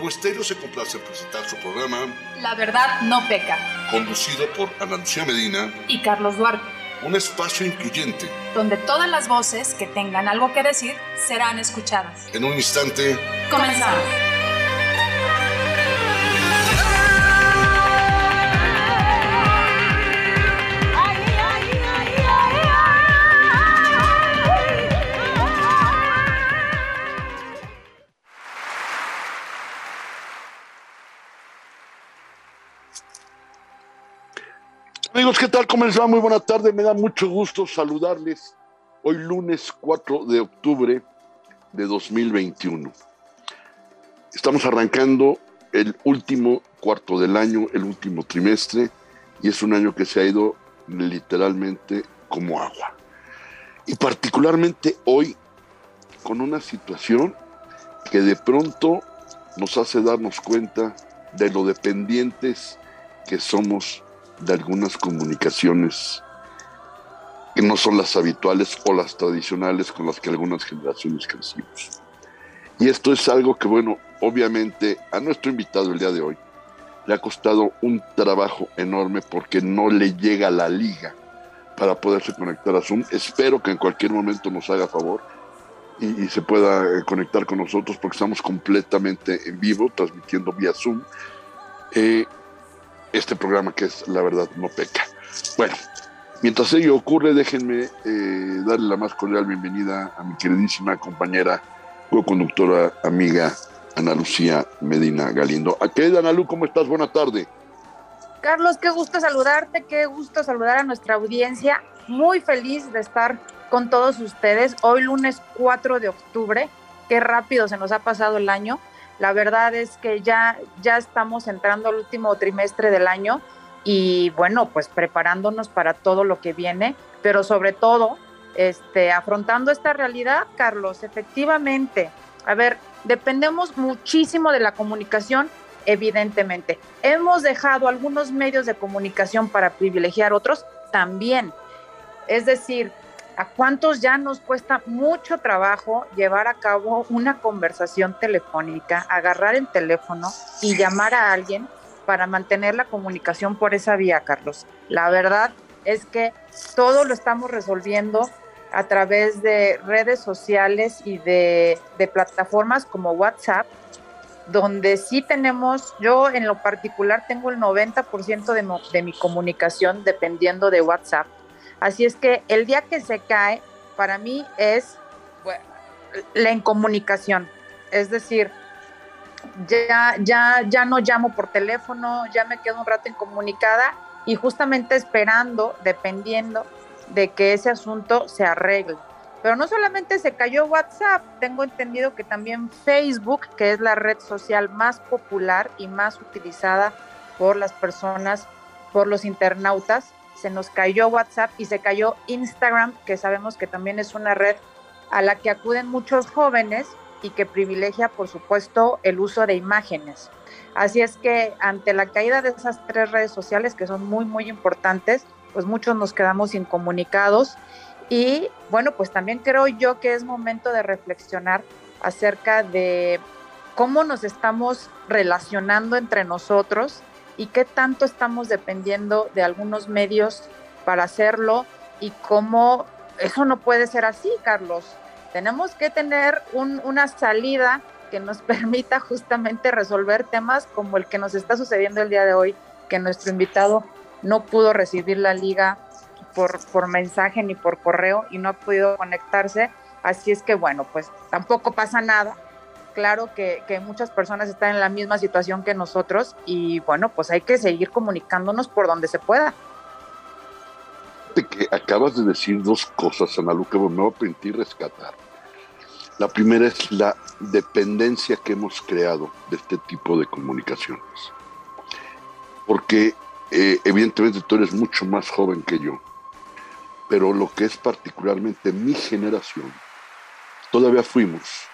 Provo Estéreo se complace en presentar su programa La verdad no peca, conducido por Ana Lucía Medina, y Carlos Duarte, un espacio incluyente. donde todas las voces que tengan algo que decir serán escuchadas. En un instante, Comenzamos. Tal? Muy buena tarde. Me da mucho gusto saludarles hoy lunes 4 de octubre de 2021. Estamos arrancando el último cuarto del año, el último trimestre, y es un año que se ha ido literalmente como agua. Y particularmente hoy con una situación que de pronto nos hace darnos cuenta de lo dependientes que somos de algunas comunicaciones que no son las habituales o las tradicionales con las que algunas generaciones crecimos. Y esto es algo que, bueno, obviamente a nuestro invitado el día de hoy le ha costado un trabajo enorme porque no le llega la liga para poderse conectar a Zoom. Espero que en cualquier momento nos haga favor y, y se pueda eh, conectar con nosotros porque estamos completamente en vivo, transmitiendo vía Zoom. Eh, este programa que es La Verdad No Peca. Bueno, mientras ello ocurre, déjenme eh, darle la más cordial bienvenida a mi queridísima compañera, co-conductora, amiga, Ana Lucía Medina Galindo. Querida Ana Lu, ¿cómo estás? Buena tarde. Carlos, qué gusto saludarte, qué gusto saludar a nuestra audiencia. Muy feliz de estar con todos ustedes. Hoy lunes 4 de octubre, qué rápido se nos ha pasado el año. La verdad es que ya, ya estamos entrando al último trimestre del año y bueno, pues preparándonos para todo lo que viene, pero sobre todo este, afrontando esta realidad, Carlos, efectivamente. A ver, dependemos muchísimo de la comunicación, evidentemente. Hemos dejado algunos medios de comunicación para privilegiar otros también. Es decir, ¿A cuántos ya nos cuesta mucho trabajo llevar a cabo una conversación telefónica, agarrar el teléfono y llamar a alguien para mantener la comunicación por esa vía, Carlos? La verdad es que todo lo estamos resolviendo a través de redes sociales y de, plataformas como WhatsApp, donde sí tenemos, yo en lo particular tengo el 90% de, mo- de mi comunicación dependiendo de WhatsApp. Así es que el día que se cae, para mí es bueno, la incomunicación. Es decir, ya, ya, ya no llamo por teléfono, ya me quedo un rato incomunicada y justamente esperando, dependiendo de que ese asunto se arregle. Pero no solamente se cayó WhatsApp, tengo entendido que también Facebook, que es la red social más popular y más utilizada por las personas, por los internautas, se nos cayó WhatsApp y se cayó Instagram, que sabemos que también es una red a la que acuden muchos jóvenes y que privilegia, por supuesto, el uso de imágenes. Así es que ante la caída de esas tres redes sociales, que son muy, muy importantes, pues muchos nos quedamos incomunicados. Y bueno, pues también creo yo que es momento de reflexionar acerca de cómo nos estamos relacionando entre nosotros y qué tanto estamos dependiendo de algunos medios para hacerlo y cómo eso no puede ser así, Carlos. Tenemos que tener un, una salida que nos permita justamente resolver temas como el que nos está sucediendo el día de hoy, que nuestro invitado no pudo recibir la liga por mensaje ni por correo y no ha podido conectarse. Así es que bueno, pues tampoco pasa nada claro que, que, muchas personas están en la misma situación que nosotros y bueno, pues hay que seguir comunicándonos por donde se pueda. Que acabas de decir dos cosas, Ana Luca, me voy a permitir rescatar. La primera es la dependencia que hemos creado de este tipo de comunicaciones. Porque eh, evidentemente tú eres mucho más joven que yo, pero lo que es particularmente mi generación, todavía fuimos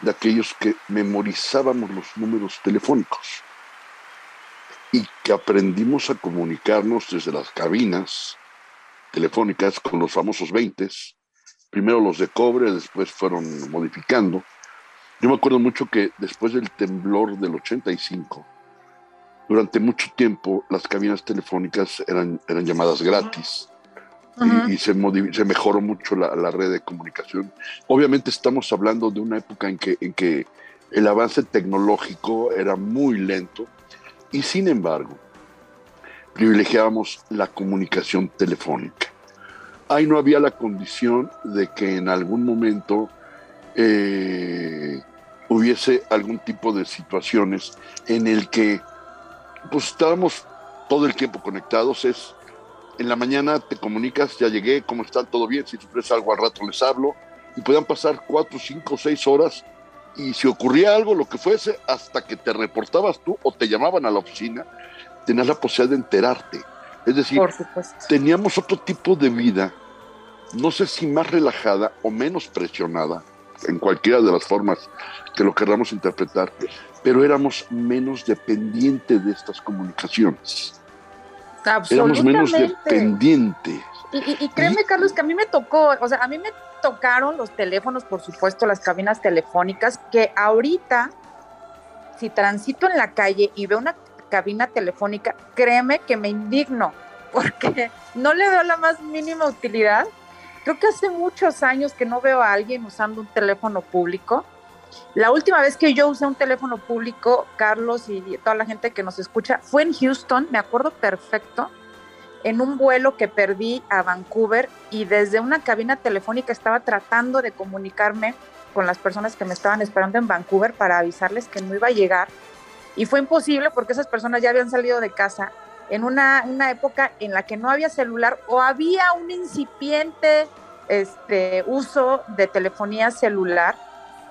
de aquellos que memorizábamos los números telefónicos y que aprendimos a comunicarnos desde las cabinas telefónicas con los famosos 20, primero los de cobre, después fueron modificando, Yo me acuerdo mucho que después del temblor del 85, durante mucho tiempo las cabinas telefónicas eran, eran llamadas gratis y, se, mejoró mucho la, red de comunicación. Obviamente estamos hablando de una época en que, el avance tecnológico era muy lento y sin embargo privilegiábamos la comunicación telefónica. Ahí no había la condición de que en algún momento eh, hubiese algún tipo de situaciones en el que pues estábamos todo el tiempo conectados, en la mañana te comunicas, ya llegué, ¿cómo están? ¿Todo bien? Si sufres algo al rato les hablo. Y podían pasar cuatro, cinco, seis horas y si ocurría algo, lo que fuese, hasta que te reportabas tú o te llamaban a la oficina, tenías la posibilidad de enterarte. Es decir, teníamos otro tipo de vida, no sé si más relajada o menos presionada, en cualquiera de las formas que lo queramos interpretar, pero éramos menos dependientes de estas comunicaciones. Éramos menos dependientes. Y, créeme, Carlos, que a mí me tocó, o sea, a mí me tocaron los teléfonos, por supuesto, las cabinas telefónicas, que ahorita, si transito en la calle y veo una cabina telefónica, créeme que me indigno, porque no le veo la más mínima utilidad. Creo que hace muchos años que no veo a alguien usando un teléfono público. La última vez que yo usé un teléfono público, Carlos y toda la gente que nos escucha, fue en Houston, me acuerdo perfecto en un vuelo que perdí a Vancouver y desde una cabina telefónica estaba tratando de comunicarme con las personas que me estaban esperando en Vancouver para avisarles que no iba a llegar. Y fue imposible porque esas personas ya habían salido de casa en una, época en la que no había celular o había un incipiente este, uso de telefonía celular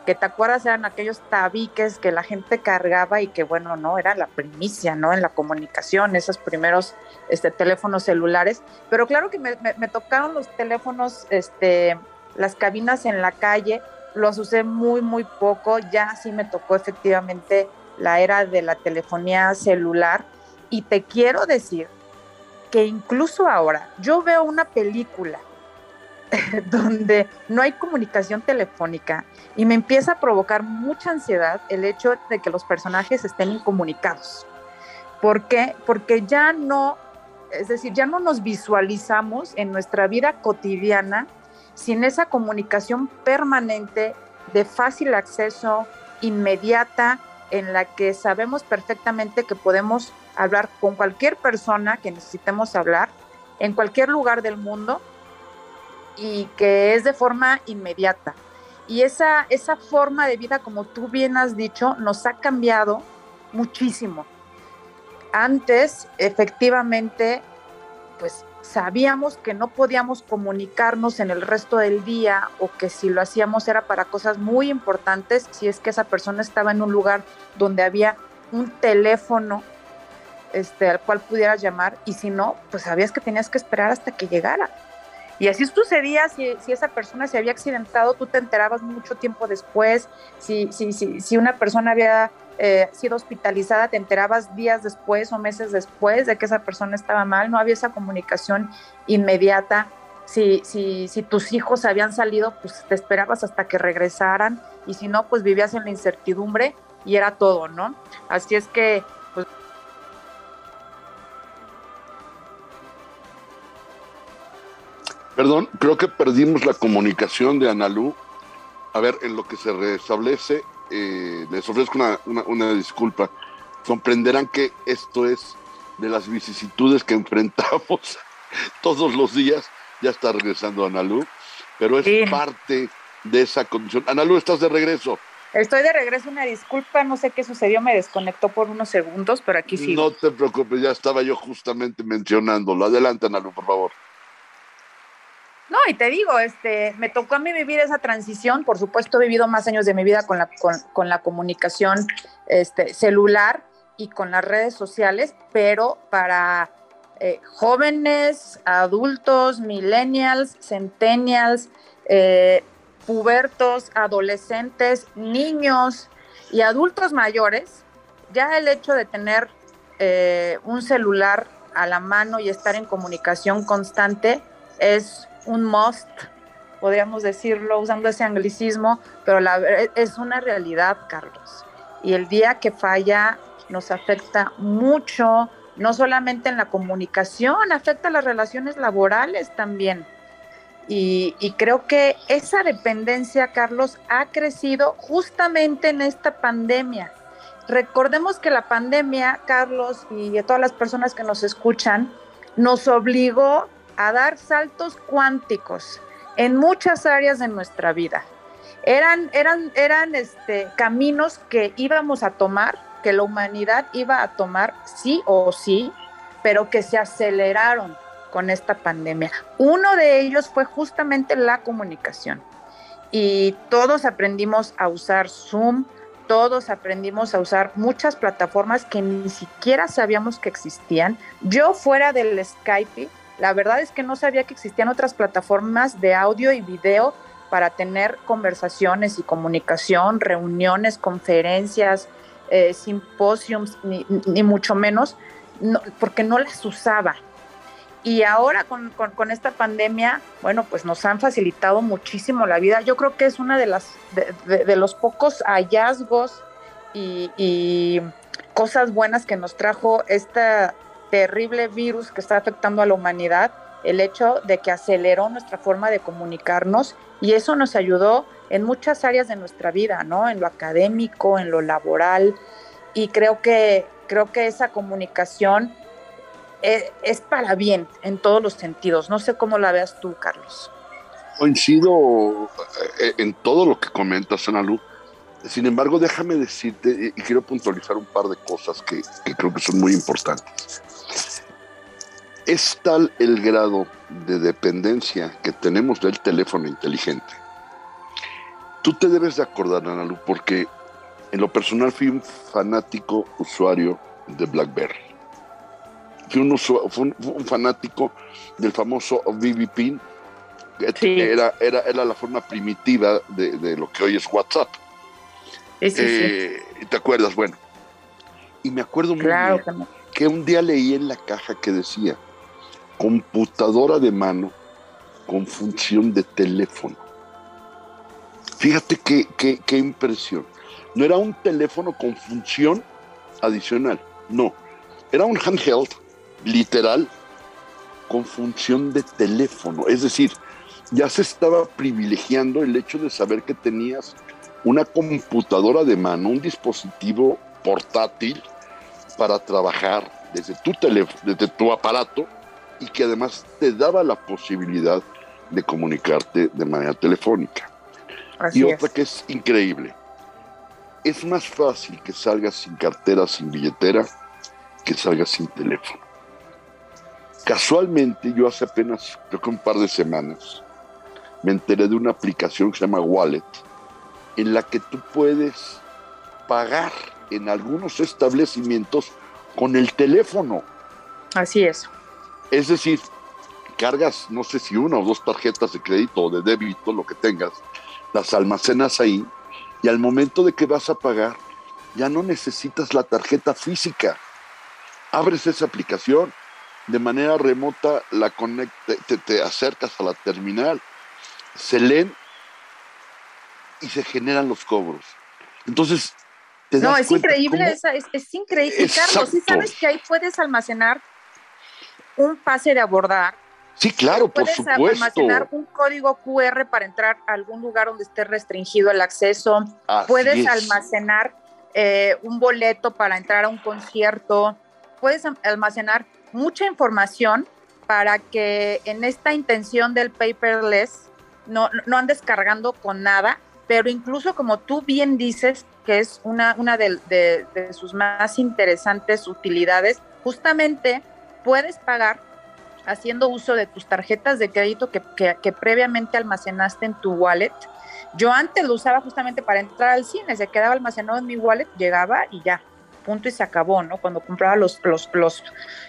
que te acuerdas eran aquellos tabiques que la gente cargaba y que bueno, no, era la primicia, ¿no? En la comunicación, esos primeros este, teléfonos celulares. Pero claro que me, tocaron los teléfonos, este, las cabinas en la calle, los usé muy, muy poco, ya sí me tocó efectivamente la era de la telefonía celular. Y te quiero decir que incluso ahora yo veo una película donde no hay comunicación telefónica y me empieza a provocar mucha ansiedad el hecho de que los personajes estén incomunicados. ¿Por qué? Porque ya no, es decir, ya no nos visualizamos en nuestra vida cotidiana sin esa comunicación permanente de fácil acceso, inmediata, en la que sabemos perfectamente que podemos hablar con cualquier persona que necesitemos hablar en cualquier lugar del mundo y que es de forma inmediata. Y esa, esa forma de vida, como tú bien has dicho, nos ha cambiado muchísimo. Antes, efectivamente, pues sabíamos que no podíamos comunicarnos en el resto del día o que si lo hacíamos era para cosas muy importantes, si es que esa persona estaba en un lugar donde había un teléfono este, al cual pudieras llamar y si no, pues sabías que tenías que esperar hasta que llegara. Y así sucedía si, si esa persona se había accidentado, tú te enterabas mucho tiempo después, si, si, si, si una persona había eh, sido hospitalizada, te enterabas días después o meses después de que esa persona estaba mal, no había esa comunicación inmediata. Si, si, si tus hijos habían salido, pues te esperabas hasta que regresaran y si no, pues vivías en la incertidumbre y era todo, ¿no? Así es que Perdón, creo que perdimos la comunicación de Analú. A ver, en lo que se restablece, eh, les ofrezco una, disculpa. Comprenderán que esto es de las vicisitudes que enfrentamos todos los días. Ya está regresando Analú, pero es parte de esa condición. Analú, estás de regreso. Estoy de regreso, una disculpa, no sé qué sucedió, me desconectó por unos segundos, pero aquí sí. No te preocupes, ya estaba yo justamente mencionándolo. Adelante, Analú, por favor. No, y te digo, este, me tocó a mí vivir esa transición. Por supuesto, he vivido más años de mi vida con la, con, la comunicación este, celular y con las redes sociales, pero para eh, jóvenes, adultos, millennials, centennials, eh, pubertos, adolescentes, niños y adultos mayores, ya el hecho de tener eh, un celular a la mano y estar en comunicación constante es un must podríamos decirlo usando ese anglicismo, pero la, es una realidad, Carlos. Y el día que falla nos afecta mucho, no solamente en la comunicación, afecta las relaciones laborales también. Y, y, creo que esa dependencia, Carlos, ha crecido justamente en esta pandemia. Recordemos que la pandemia, Carlos, y a todas las personas que nos escuchan, nos obligó a dar saltos cuánticos en muchas áreas de nuestra vida. Eran, eran, eran este, caminos que íbamos a tomar, que la humanidad iba a tomar sí o sí, pero que se aceleraron con esta pandemia. Uno de ellos fue justamente la comunicación. Y todos aprendimos a usar Zoom, todos aprendimos a usar muchas plataformas que ni siquiera sabíamos que existían. Yo fuera del Skype, la verdad es que no sabía que existían otras plataformas de audio y video para tener conversaciones y comunicación, reuniones, conferencias, eh, simposiums, ni, mucho menos, porque no las usaba. Y ahora con, esta pandemia, bueno, pues nos han facilitado muchísimo la vida. Yo creo que es una de de, los pocos hallazgos y, cosas buenas que nos trajo este terrible virus que está afectando a la humanidad, el hecho de que aceleró nuestra forma de comunicarnos y eso nos ayudó en muchas áreas de nuestra vida, ¿no? En lo académico, en lo laboral y creo que creo que esa comunicación eh, es, para bien en todos los sentidos. No sé cómo la veas tú, Carlos. Coincido eh, en todo lo que comentas, Ana Lu. Sin embargo, déjame decirte, y quiero puntualizar un par de cosas que creo que son muy importantes. Es tal el grado de dependencia que tenemos del teléfono inteligente. Tú te debes de acordar, Ana Lu, porque en lo personal fui un fanático usuario de BlackBerry fue un, fanático del famoso BB Era, era, era, la forma primitiva de, lo que hoy es WhatsApp. Eh, ¿Te acuerdas? Bueno. Y me acuerdo muy bien que un día leí en la caja que decía computadora de mano con función de teléfono. Fíjate qué, qué, qué impresión. No era un teléfono con función adicional, no. Era un handheld literal con función de teléfono. Es decir, ya se estaba privilegiando el hecho de saber que tenías una computadora de mano, un dispositivo portátil para trabajar desde tu teléfono, desde tu aparato y que además te daba la posibilidad de comunicarte de manera telefónica. y otra que es increíble. Es más fácil que salgas sin cartera, sin billetera, que salgas sin teléfono. Casualmente, yo hace apenas, creo que un par de semanas, me enteré de una aplicación que se llama Wallet, en la que tú puedes pagar en algunos establecimientos con el teléfono. Así es. Es decir, cargas, no sé si una o dos tarjetas de crédito o de débito, lo que tengas, las almacenas ahí y al momento de que vas a pagar, ya no necesitas la tarjeta física. Abres esa aplicación, de manera remota la conecta, te, acercas a la terminal, se leen y se generan los cobros. Entonces, te no, es increíble, es, increíble. Carlos, ¿sí sabes que ahí puedes almacenar un pase de abordar? Sí, claro, por supuesto. Puedes almacenar un código QR para entrar a algún lugar donde esté restringido el acceso. puedes almacenar eh, un boleto para entrar a un concierto. Puedes almacenar mucha información para que en esta intención del paperless no, no andes cargando con nada, pero incluso como tú bien dices, que es una, una de, sus más interesantes utilidades, justamente puedes pagar haciendo uso de tus tarjetas de crédito que, que, previamente almacenaste en tu wallet. Yo antes lo usaba justamente para entrar al cine, se quedaba almacenado en mi wallet, llegaba y ya, punto y se acabó, ¿no? Cuando compraba los, los, los,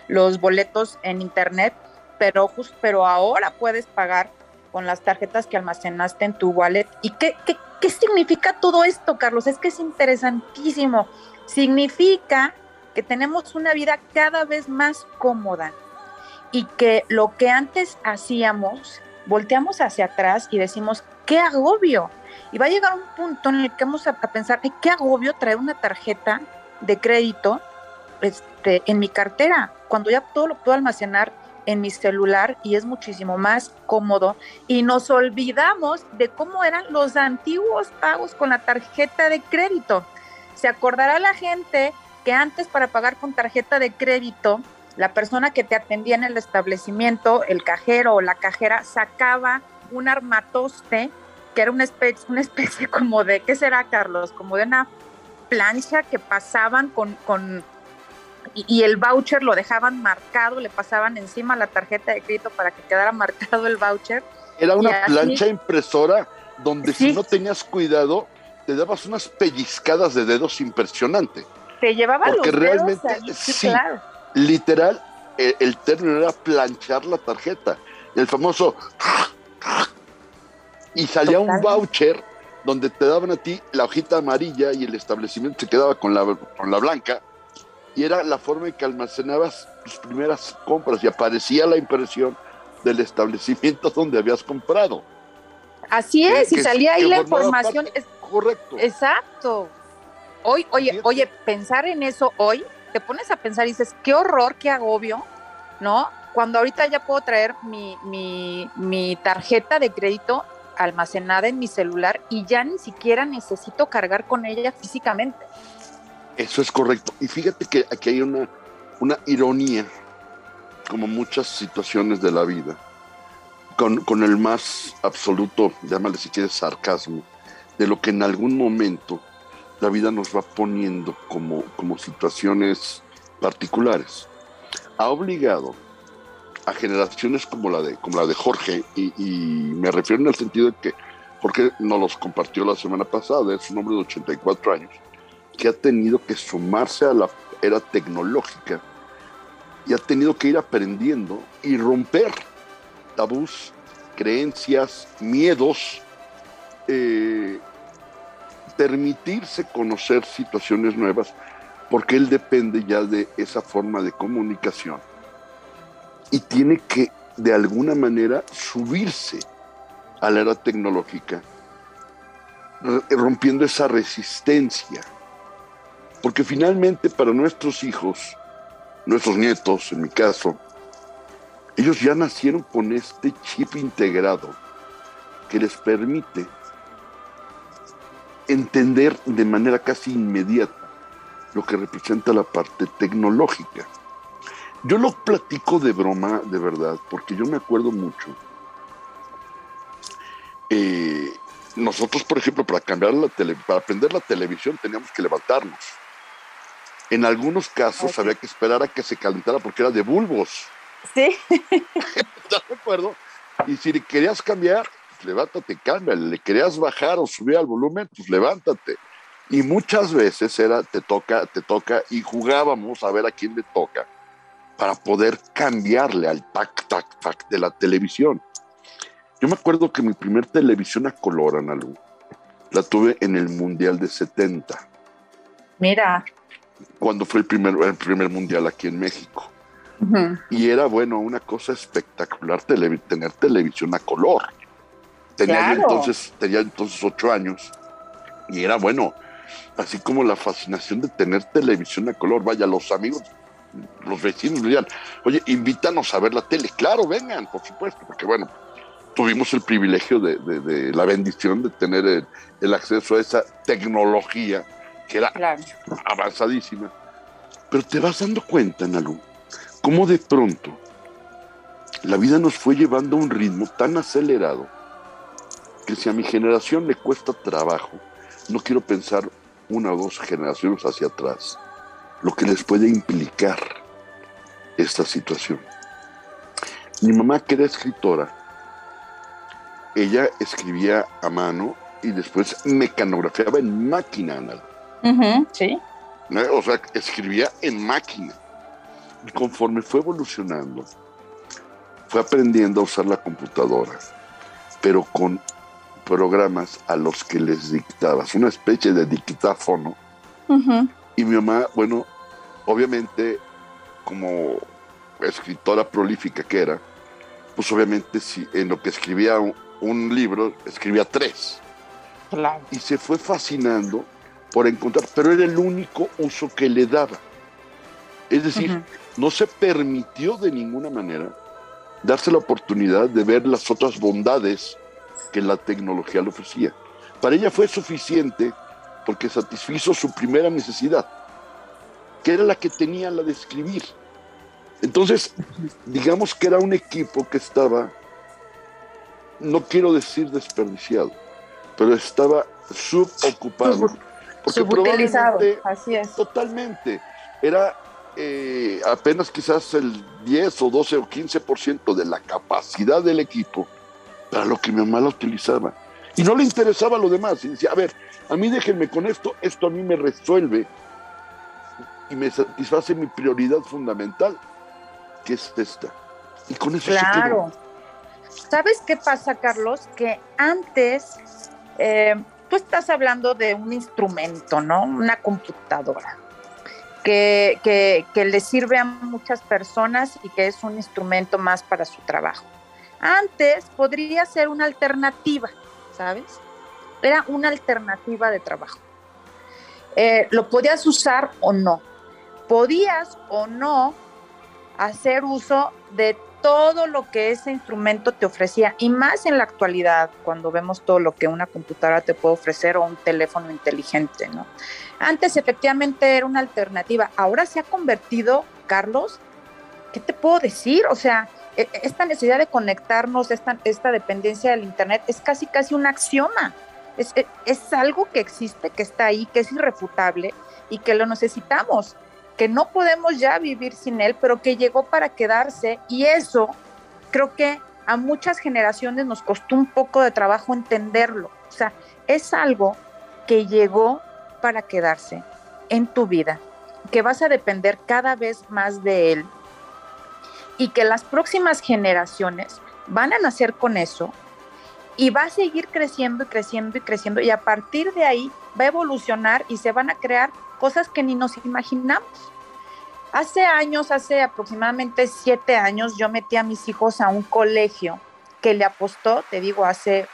los boletos en internet, pero, just, pero ahora puedes pagar con las tarjetas que almacenaste en tu wallet. ¿Y qué, qué, qué significa todo esto, Carlos? Es que es interesantísimo. Significa que tenemos una vida cada vez más cómoda y que lo que antes hacíamos volteamos hacia atrás y decimos, qué agobio. Y va a llegar un punto en el que vamos a, pensar, qué agobio traer una tarjeta de crédito este, en mi cartera, cuando ya todo lo puedo almacenar en mi celular y es muchísimo más cómodo. Y nos olvidamos de cómo eran los antiguos pagos con la tarjeta de crédito. Se acordará la gente que antes para pagar con tarjeta de crédito, la persona que te atendía en el establecimiento, el cajero o la cajera, sacaba un armatoste, que era una especie, una especie como de, ¿qué será, Carlos? Como de una plancha que pasaban con, con y, el voucher lo dejaban marcado, le pasaban encima la tarjeta de crédito para que quedara marcado el voucher. Era una plancha impresora donde si no tenías cuidado, te dabas unas pellizcadas de dedos impresionante. Te llevaba Porque los realmente, sí, claro. literal, el, el, término era planchar la tarjeta. El famoso... Y salía un voucher donde te daban a ti la hojita amarilla y el establecimiento se quedaba con la, con la blanca y era la forma en que almacenabas tus primeras compras y aparecía la impresión del establecimiento donde habías comprado. Así es, y salía ahí la información. correcto. Exacto. Hoy, oye, oye, pensar en eso hoy, te pones a pensar y dices, qué horror, qué agobio, ¿no? Cuando ahorita ya puedo traer mi, mi, mi tarjeta de crédito almacenada en mi celular y ya ni siquiera necesito cargar con ella físicamente. Eso es correcto. Y fíjate que aquí hay una, una ironía, como muchas situaciones de la vida, con, el más absoluto, llámale si quieres, sarcasmo, de lo que en algún momento la vida nos va poniendo como, como situaciones particulares. Ha obligado a generaciones como la de, como la de Jorge, y, me refiero en el sentido de que Jorge nos los compartió la semana pasada, es un hombre de 84 años, que ha tenido que sumarse a la era tecnológica y ha tenido que ir aprendiendo y romper tabús, creencias, miedos, eh, permitirse conocer situaciones nuevas, porque él depende ya de esa forma de comunicación. Y tiene que de alguna manera subirse a la era tecnológica, rompiendo esa resistencia. Porque finalmente para nuestros hijos, nuestros nietos en mi caso, ellos ya nacieron con este chip integrado que les permite entender de manera casi inmediata lo que representa la parte tecnológica. Yo lo platico de broma, de verdad, porque yo me acuerdo mucho. Eh, nosotros, por ejemplo, para cambiar la tele, para aprender la televisión teníamos que levantarnos. En algunos casos había que esperar a que se calentara porque era de bulbos. Sí. ¿Estás de acuerdo? Y si querías cambiar, levántate, cámbiale. Le querías bajar o subir al volumen, pues levántate. Y muchas veces era te toca, te toca, y jugábamos a ver a quién le toca para poder cambiarle al tac, tac, tac de la televisión. Yo me acuerdo que mi primer televisión a color, Analu, la tuve en el Mundial de 70. Mira cuando fue el primer, el primer mundial aquí en México. Y era, bueno, una cosa espectacular tener televisión a color. Tenía, entonces, tenía entonces ocho años y era, bueno, así como la fascinación de tener televisión a color. Vaya, los amigos, los vecinos decían, oye, invítanos a ver la tele. Claro, vengan, por supuesto, porque bueno, tuvimos el privilegio de, la bendición de tener el, el acceso a esa tecnología que era avanzadísima. Pero te vas dando cuenta, Nalu, cómo de pronto la vida nos fue llevando a un ritmo tan acelerado que si a mi generación le cuesta trabajo, no quiero pensar una o dos generaciones hacia atrás, lo que les puede implicar esta situación. Mi mamá, que era escritora, ella escribía a mano y después mecanografiaba en máquina, Nalu sí. O sea, escribía en máquina. Y conforme fue evolucionando, fue aprendiendo a usar la computadora, pero con programas a los que les dictabas, una especie de dictáfono. Y mi mamá, bueno, obviamente, como escritora prolífica que era, pues obviamente si en lo que escribía un, un libro, escribía tres. Claro. Y se fue fascinando por encontrar, pero era el único uso que le daba. Es decir, no se permitió de ninguna manera darse la oportunidad de ver las otras bondades que la tecnología le ofrecía. Para ella fue suficiente porque satisfizo su primera necesidad, que era la que tenía la de escribir. Entonces, digamos que era un equipo que estaba, no quiero decir desperdiciado, pero estaba subocupado. Sub- Porque Subutilizado, probablemente así es. Totalmente. Era eh, apenas quizás el 10 o 12 o 15% de la capacidad del equipo para lo que mi mamá la utilizaba. Y no le interesaba lo demás. Y decía, a ver, a mí déjenme con esto, esto a mí me resuelve y me satisface mi prioridad fundamental, que es esta. Y con eso. Claro. ¿Sabes qué pasa, Carlos? Que antes eh, tú estás hablando de un instrumento, ¿no? Una computadora. Que, que, que le sirve a muchas personas y que es un instrumento más para su trabajo. Antes podría ser una alternativa, ¿sabes? Era una alternativa de trabajo. Eh, lo podías usar o no. Podías o no hacer uso de todo lo que ese instrumento te ofrecía y más en la actualidad cuando vemos todo lo que una computadora te puede ofrecer o un teléfono inteligente, ¿no? Antes efectivamente era una alternativa, ahora se ha convertido, Carlos, ¿qué te puedo decir? O sea, esta necesidad de conectarnos, esta, esta dependencia del Internet es casi casi un axioma. Es, es, es algo que existe, que está ahí, que es irrefutable y que lo necesitamos que no podemos ya vivir sin él, pero que llegó para quedarse y eso creo que a muchas generaciones nos costó un poco de trabajo entenderlo. O sea, es algo que llegó para quedarse en tu vida, que vas a depender cada vez más de él y que las próximas generaciones van a nacer con eso y va a seguir creciendo y creciendo y creciendo y a partir de ahí va a evolucionar y se van a crear cosas que ni nos imaginamos. Hace años, hace aproximadamente siete años, yo metí a mis hijos a un colegio que le apostó, te digo, hace,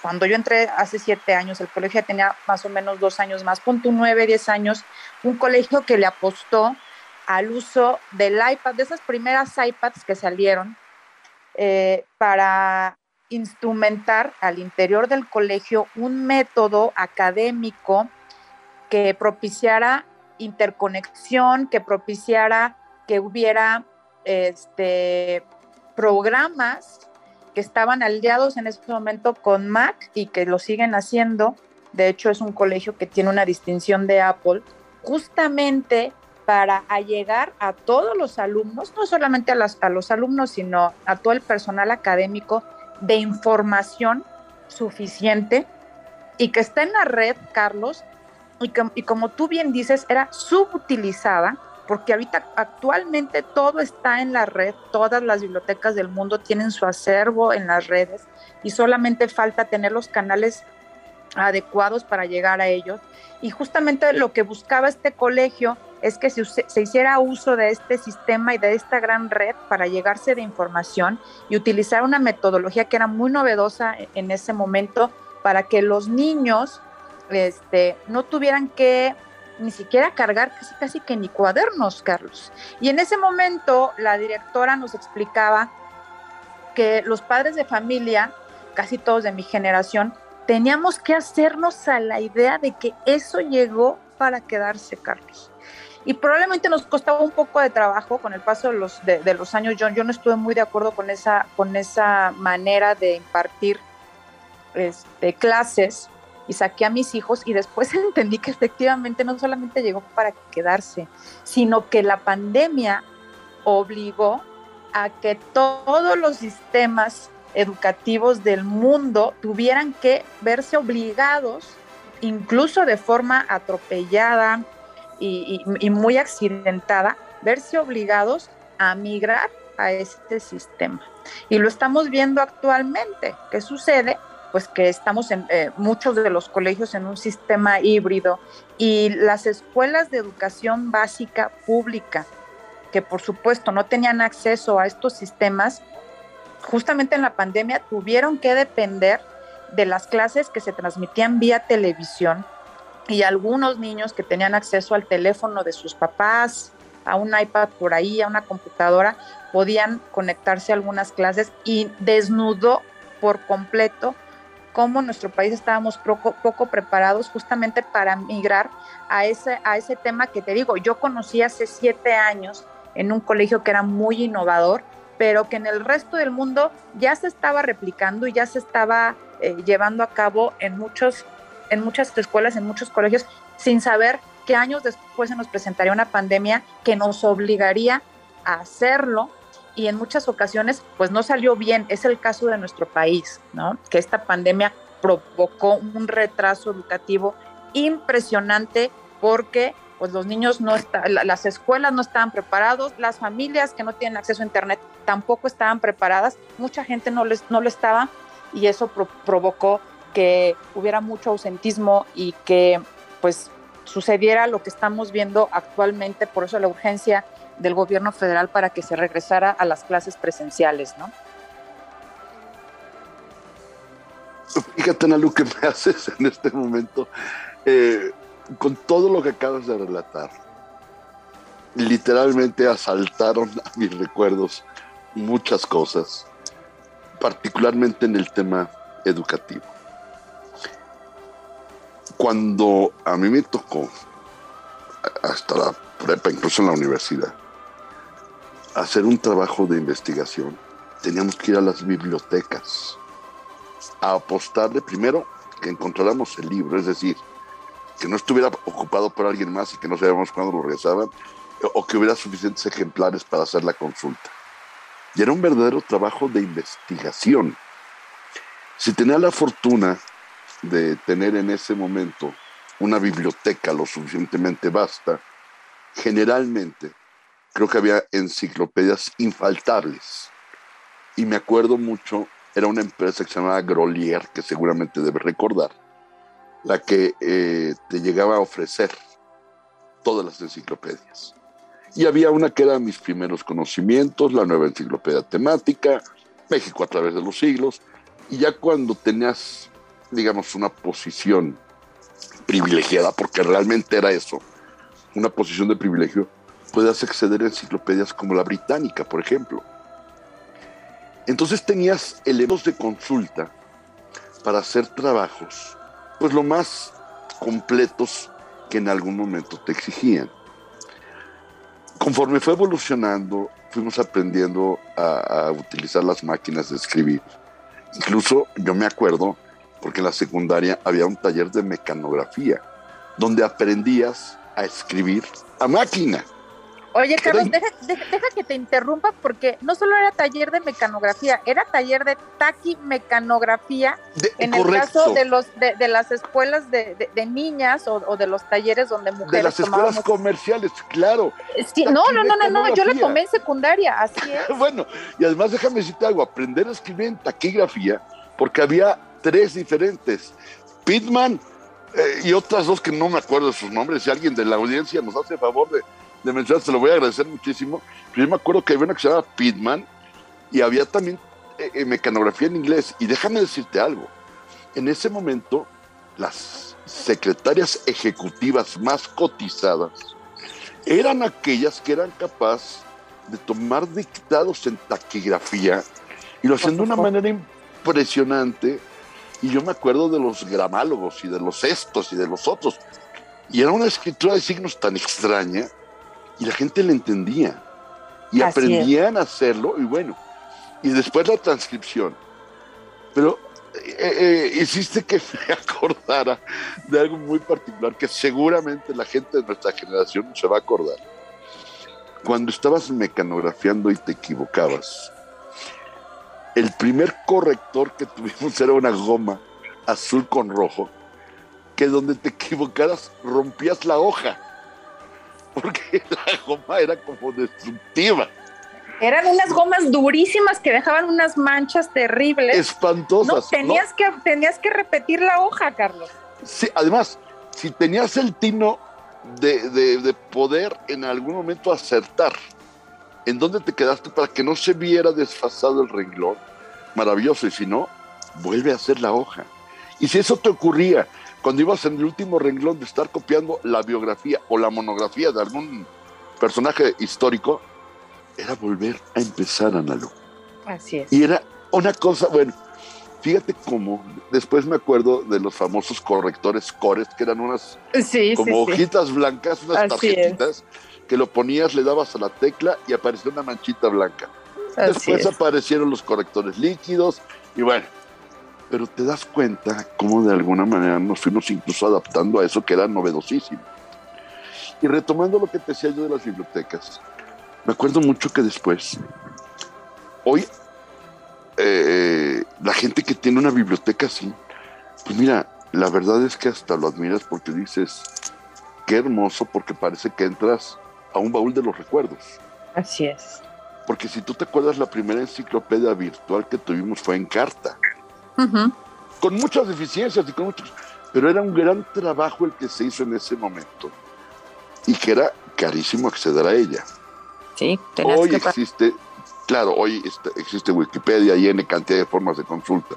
cuando yo entré hace siete años, el colegio tenía más o menos dos años más, punto nueve, diez años, un colegio que le apostó al uso del iPad, de esas primeras iPads que salieron, eh, para instrumentar al interior del colegio un método académico que propiciara interconexión, que propiciara que hubiera este, programas que estaban aliados en ese momento con Mac y que lo siguen haciendo. De hecho, es un colegio que tiene una distinción de Apple, justamente para allegar a todos los alumnos, no solamente a, los alumnos, sino a todo el personal académico de información suficiente y que está en la red, Carlos, y, y, como tú bien dices, era subutilizada, porque ahorita actualmente todo está en la red, todas las bibliotecas del mundo tienen su acervo en las redes y solamente falta tener los canales adecuados para llegar a ellos. Y justamente lo que buscaba este colegio es que se, se, hiciera uso de este sistema y de esta gran red para llegarse de información y utilizar una metodología que era muy novedosa en ese momento para que los niños este, no tuvieran que ni siquiera cargar casi casi que ni cuadernos, Carlos. Y en ese momento la directora nos explicaba que los padres de familia, casi todos de mi generación, teníamos que hacernos a la idea de que eso llegó para quedarse, Carlos. Y probablemente nos costaba un poco de trabajo con el paso de los, de, los años. Yo, yo, no estuve muy de acuerdo con esa, con esa manera de impartir este, clases y saqué a mis hijos y después entendí que efectivamente no solamente llegó para quedarse, sino que la pandemia obligó a que todos los sistemas educativos del mundo tuvieran que verse obligados, incluso de forma atropellada y, muy accidentada, verse obligados a migrar a este sistema. Y lo estamos viendo actualmente. ¿Qué sucede? pues que estamos en eh, muchos de los colegios en un sistema híbrido y las escuelas de educación básica pública, que por supuesto no tenían acceso a estos sistemas, justamente en la pandemia tuvieron que depender de las clases que se transmitían vía televisión y algunos niños que tenían acceso al teléfono de sus papás, a un iPad por ahí, a una computadora, podían conectarse a algunas clases y desnudó por completo cómo nuestro país estábamos poco, poco, preparados justamente para migrar a ese, a ese tema que te digo, yo conocí hace siete años en un colegio que era muy innovador, pero que en el resto del mundo ya se estaba replicando y ya se estaba eh, llevando a cabo en, muchos, en muchas escuelas, en muchos colegios, sin saber que años después se nos presentaría una pandemia que nos obligaría a hacerlo y en muchas ocasiones pues no salió bien. Es el caso de nuestro país, ¿no? Que esta pandemia provocó un retraso educativo impresionante porque pues los niños no están, las escuelas no estaban preparados, las familias que no tienen acceso a internet tampoco estaban preparadas, mucha gente no, les, no lo estaba y eso provocó que hubiera mucho ausentismo y que pues sucediera lo que estamos viendo actualmente, por eso la urgencia del gobierno federal para que se regresara a las clases presenciales, ¿no? Fíjate, Nalu, que me haces en este momento, eh, con todo lo que acabas de relatar, literalmente asaltaron a mis recuerdos muchas cosas, particularmente en el tema educativo. Cuando a mí me tocó, hasta la prepa, incluso en la universidad, hacer un trabajo de investigación, teníamos que ir a las bibliotecas a apostarle primero que encontráramos el libro, es decir, que no estuviera ocupado por alguien más y que no sabíamos cuándo lo regresaban, o que hubiera suficientes ejemplares para hacer la consulta. Y era un verdadero trabajo de investigación. Si tenía la fortuna de tener en ese momento una biblioteca lo suficientemente vasta, generalmente creo que había enciclopedias infaltables. Y me acuerdo mucho, era una empresa que se llamaba Grolier, que seguramente debes recordar, la que eh, te llegaba a ofrecer todas las enciclopedias. Y había una que era mis primeros conocimientos, la nueva enciclopedia temática, México a través de los siglos, y ya cuando tenías, digamos, una posición privilegiada, porque realmente era eso, una posición de privilegio, puedes acceder a enciclopedias como la británica, por ejemplo. Entonces tenías elementos de consulta para hacer trabajos pues lo más completos que en algún momento te exigían. Conforme fue evolucionando, fuimos aprendiendo a, utilizar las máquinas de escribir. Incluso yo me acuerdo, porque en la secundaria había un taller de mecanografía, donde aprendías a escribir a máquina. Oye, Carlos, deja, que te interrumpa porque no solo era taller de mecanografía, era taller de taquimecanografía en el caso de los de, las escuelas de, niñas o, de los talleres donde mujeres. De las escuelas comerciales, claro. no, no, no, no, no, yo la tomé en secundaria, así es. bueno, y además déjame decirte algo, aprender a escribir en taquigrafía, porque había tres diferentes. Pitman eh, y otras dos que no me acuerdo de sus nombres, si alguien de la audiencia nos hace favor de de mencionar, se lo voy a agradecer muchísimo. Pero yo me acuerdo que había una que se llamaba Pitman y había también eh, eh, mecanografía en inglés. Y déjame decirte algo, en ese momento las secretarias ejecutivas más cotizadas eran aquellas que eran capaces de tomar dictados en taquigrafía y lo hacían de una manera impresionante. Y yo me acuerdo de los gramálogos y de los estos y de los otros. Y era una escritura de signos tan extraña y la gente le entendía y aprendían a hacerlo y bueno, y después la transcripción. Pero eh, eh, hiciste que me acordara de algo muy particular que seguramente la gente de nuestra generación se va a acordar. Cuando estabas mecanografiando y te equivocabas, el primer corrector que tuvimos era una goma azul con rojo, que donde te equivocaras rompías la hoja porque la goma era como destructiva. Eran unas gomas durísimas que dejaban unas manchas terribles. Espantosas. tenías, Que, tenías que repetir la hoja, Carlos. Sí, además, si tenías el tino de, de, poder en algún momento acertar en dónde te quedaste para que no se viera desfasado el renglón, maravilloso, y si no, vuelve a hacer la hoja. Y si eso te ocurría cuando ibas en el último renglón de estar copiando la biografía o la monografía de algún personaje histórico, era volver a empezar, Analu. Así es. Y era una cosa, bueno, fíjate cómo, después me acuerdo de los famosos correctores cores, que eran unas Sí, como sí, sí. hojitas blancas, unas Así tarjetitas, que lo ponías, le dabas a la tecla y aparecía una manchita blanca. Así Después es. aparecieron los correctores líquidos y bueno, pero te das cuenta cómo de alguna manera nos fuimos incluso adaptando a eso que era novedosísimo. Y retomando lo que te decía yo de las bibliotecas, me acuerdo mucho que después, hoy, eh, la gente que tiene una biblioteca así, pues mira, la verdad es que hasta lo admiras porque dices, qué hermoso, porque parece que entras a un baúl de los recuerdos. Así es. Porque si tú te acuerdas, la primera enciclopedia virtual que tuvimos fue en carta, con muchas deficiencias y con muchos, pero era un gran trabajo el que se hizo en ese momento y que era carísimo acceder a ella. Sí, Hoy que existe, claro, hoy está- existe Wikipedia y N cantidad de formas de consulta.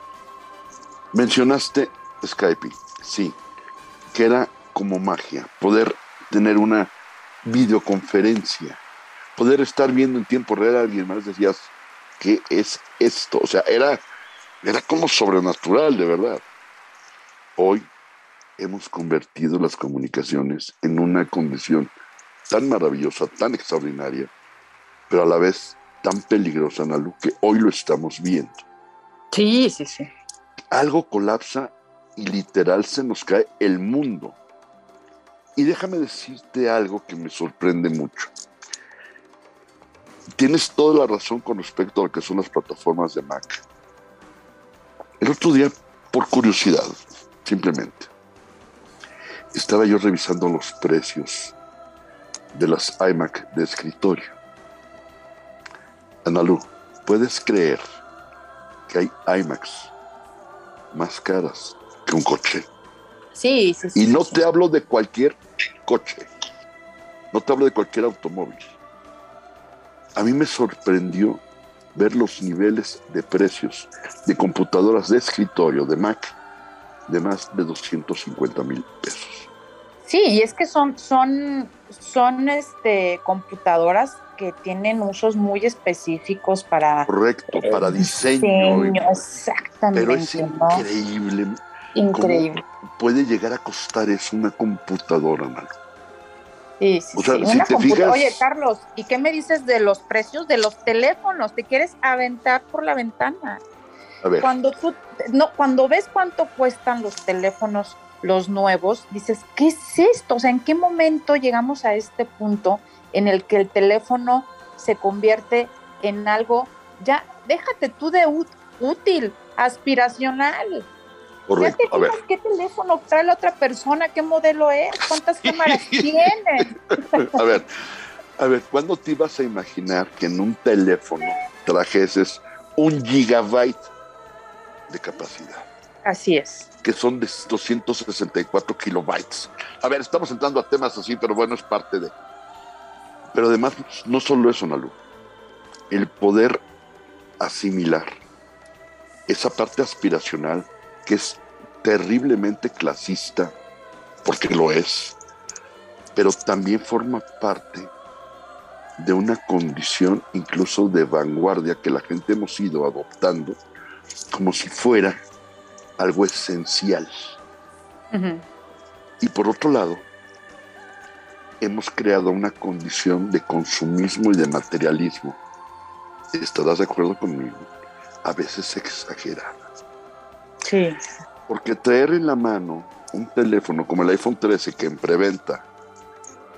Mencionaste Skype, sí, que era como magia, poder tener una videoconferencia, poder estar viendo en tiempo real a alguien más, decías, ¿qué es esto? O sea, era, era como sobrenatural, de verdad. Hoy hemos convertido las comunicaciones en una condición tan maravillosa, tan extraordinaria, pero a la vez tan peligrosa, Nalu, que hoy lo estamos viendo. Sí, sí, sí. Algo colapsa y literal se nos cae el mundo. Y déjame decirte algo que me sorprende mucho. Tienes toda la razón con respecto a lo que son las plataformas de Mac. El otro día, por curiosidad, simplemente, estaba yo revisando los precios de las iMac de escritorio. Analu, ¿puedes creer que hay iMacs más caras que un coche? Sí, sí, sí. Y no sí, te hablo de cualquier coche, no te hablo de cualquier automóvil. A mí me sorprendió ver los niveles de precios de computadoras de escritorio, de Mac, de más de 250 mil pesos. Sí, y es que son, son, son este, computadoras que tienen usos muy específicos para Correcto, para diseño. y- exactamente, pero es ¿no? Increíble puede llegar a costar eso una computadora, mano. Sí, sí, O sea, sí, si una te computa- fijas- Oye, Carlos, ¿y qué me dices de los precios de los teléfonos? ¿Te quieres aventar por la ventana? A ver, Cuando tú, no, cuando ves cuánto cuestan los teléfonos, los nuevos, dices, ¿qué es esto? O sea, ¿en qué momento llegamos a este punto en el que el teléfono se convierte en algo, ya, déjate tú de útil, aspiracional? ¿Ya correcto. te fijas qué teléfono trae la otra persona? ¿Qué modelo es? ¿Cuántas cámaras tiene? a ver, a ver, ¿cuándo te ibas a imaginar que en un teléfono trajeses un gigabyte de capacidad? Así es. que son de 264 kilobytes. A ver, estamos entrando a temas así, pero bueno, es parte de. Pero además, no solo eso, Nalu. El poder asimilar esa parte aspiracional que es terriblemente clasista, porque lo es, pero también forma parte de una condición incluso de vanguardia que la gente hemos ido adoptando como si fuera algo esencial. Y por otro lado, hemos creado una condición de consumismo y de materialismo. ¿Estarás de acuerdo conmigo? A veces exagerada. Sí. Porque traer en la mano un teléfono como el iPhone 13 que en preventa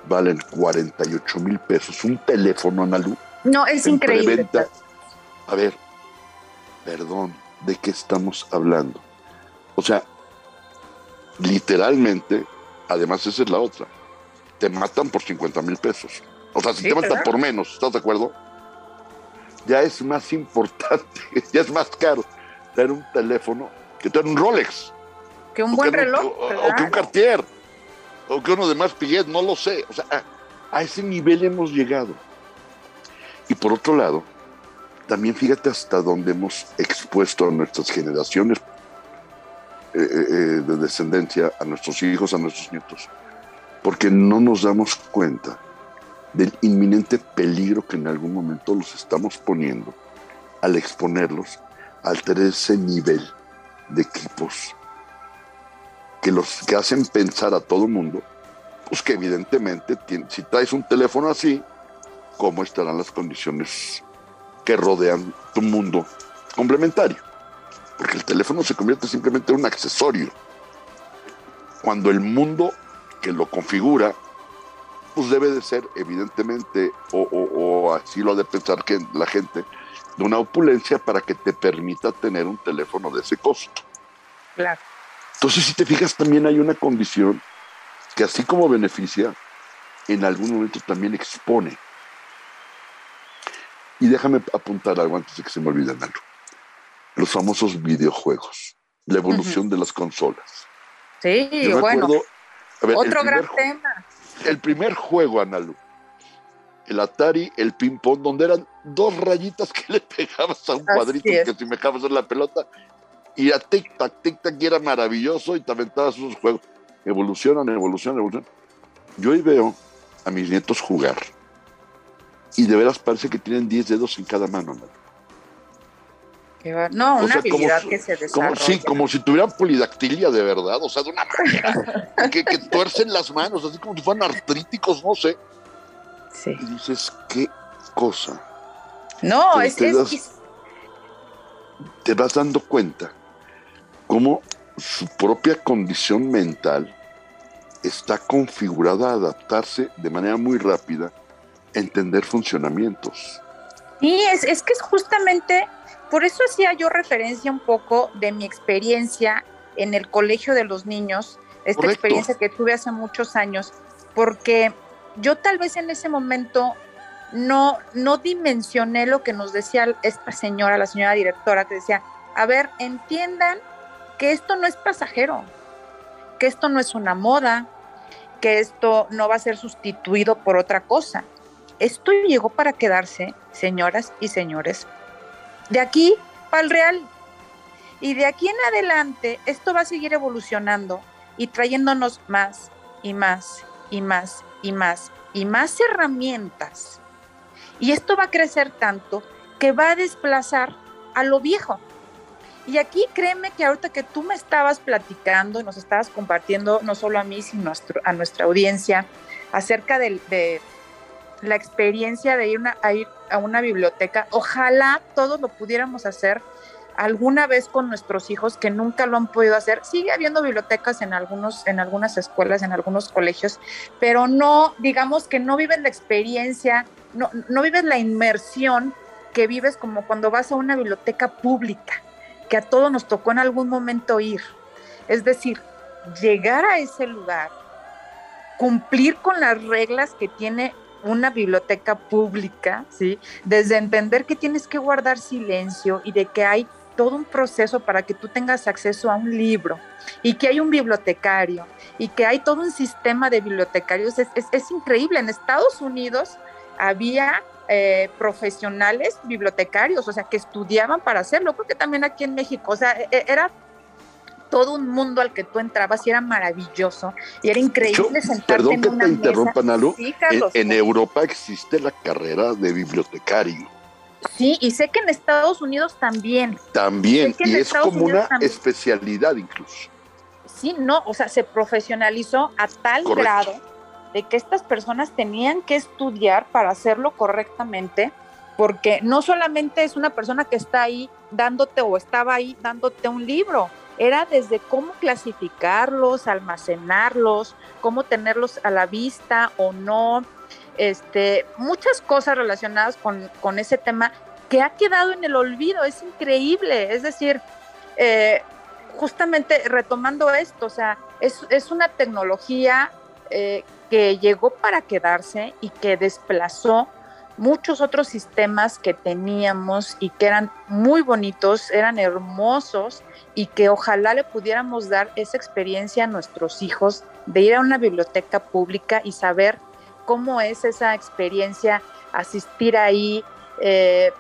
valen 48 mil pesos, un teléfono analú No, es en increíble. preventa. A ver, perdón, ¿de qué estamos hablando? O sea, literalmente, además esa es la otra, te matan por 50 mil pesos. O sea, si Sí, te matan ¿verdad? por menos, ¿estás de acuerdo? Ya es más importante, ya es más caro tener un teléfono que tener un Rolex. Que un buen que un- reloj. o- o, que un. Cartier. O que uno de más Piguet, no lo sé. O sea, a, a ese nivel hemos llegado. Y por otro lado, también fíjate hasta dónde hemos expuesto a nuestras generaciones eh, eh, eh, de descendencia, a nuestros hijos, a nuestros nietos, porque no nos damos cuenta del inminente peligro que en algún momento los estamos poniendo al exponerlos al tener ese nivel de equipos que los que hacen pensar a todo mundo, pues que evidentemente si traes un teléfono así, ¿cómo estarán las condiciones que rodean tu mundo complementario? Porque el teléfono se convierte simplemente en un accesorio. Cuando el mundo que lo configura, pues debe de ser evidentemente, o, así lo ha de pensar la gente, de una opulencia para que te permita tener un teléfono de ese costo. Claro. Entonces, si te fijas, también hay una condición que así como beneficia, en algún momento también expone. Y déjame apuntar algo antes de que se me olvide algo. Los famosos videojuegos, la evolución de las consolas. Sí, bueno. otro gran tema. El primer juego, Analu, el Atari, el ping-pong, donde eran dos rayitas que le pegabas a un cuadrito que si me dejabas en la pelota, y a tic-tac, tic-tac, y era maravilloso y te aventabas esos juegos. Evolucionan, evolucionan, evolucionan. Yo hoy veo a mis nietos jugar y de veras parece que tienen 10 dedos en cada mano. ¿no? una habilidad que se desarrolla. Como, sí, como si tuvieran polidactilia de verdad, o sea, de una manera que, que, tuercen las manos, así como si fueran artríticos, no sé. Sí. Y dices, qué cosa. No, es, que Te vas dando cuenta cómo su propia condición mental está configurada a adaptarse de manera muy rápida a entender funcionamientos. Sí, es, es que es justamente, por eso hacía yo referencia un poco de mi experiencia en el colegio de los niños, esta experiencia que tuve hace muchos años, porque yo tal vez en ese momento no, no dimensioné lo que nos decía esta señora, la señora directora, que decía, a ver, entiendan que esto no es pasajero, que esto no es una moda, que esto no va a ser sustituido por otra cosa. Esto llegó para quedarse, señoras y señores. De aquí para el real. Y de aquí en adelante, esto va a seguir evolucionando y trayéndonos más y más y más y más y más herramientas. Y esto va a crecer tanto que va a desplazar a lo viejo. Y aquí créeme que ahorita que tú me estabas platicando y nos estabas compartiendo, no solo a mí, sino a nuestra audiencia, acerca de, la experiencia de ir, a ir a una biblioteca, ojalá todos lo pudiéramos hacer alguna vez con nuestros hijos que nunca lo han podido hacer. Sigue habiendo bibliotecas en algunos en algunas escuelas, en algunos colegios, pero no digamos que no viven la experiencia, no no vives la inmersión que vives como cuando vas a una biblioteca pública que a todos nos tocó en algún momento ir. Es decir, llegar a ese lugar, cumplir con las reglas que tiene una biblioteca pública, ¿sí? Desde entender que tienes que guardar silencio y de que hay todo un proceso para que tú tengas acceso a un libro y que hay un bibliotecario y que hay todo un sistema de bibliotecarios. Es, es increíble. En Estados Unidos había eh, profesionales bibliotecarios, o sea, que estudiaban para hacerlo. Creo que también aquí en México, o sea, e, e, era todo un mundo al que tú entrabas y era maravilloso y era increíble sentarte perdón en que una te interrumpa, Nalu. Sí, Carlos, en, Europa existe la carrera de bibliotecario. Sí, y sé que en Estados Unidos también. También, y es como una especialidad incluso. Sí, no, o sea, se profesionalizó a tal grado de que estas personas tenían que estudiar para hacerlo correctamente, porque no solamente es una persona que está ahí dándote o estaba ahí dándote un libro, era desde cómo clasificarlos, almacenarlos, cómo tenerlos a la vista o no, este, muchas cosas relacionadas con, con ese tema que ha quedado en el olvido, es increíble, es decir, eh, justamente retomando esto, o sea, es, es una tecnología eh, que llegó para quedarse y que desplazó muchos otros sistemas que teníamos y que eran muy bonitos, eran hermosos y que ojalá le pudiéramos dar esa experiencia a nuestros hijos de ir a una biblioteca pública y saber cómo es esa experiencia, asistir ahí, eh,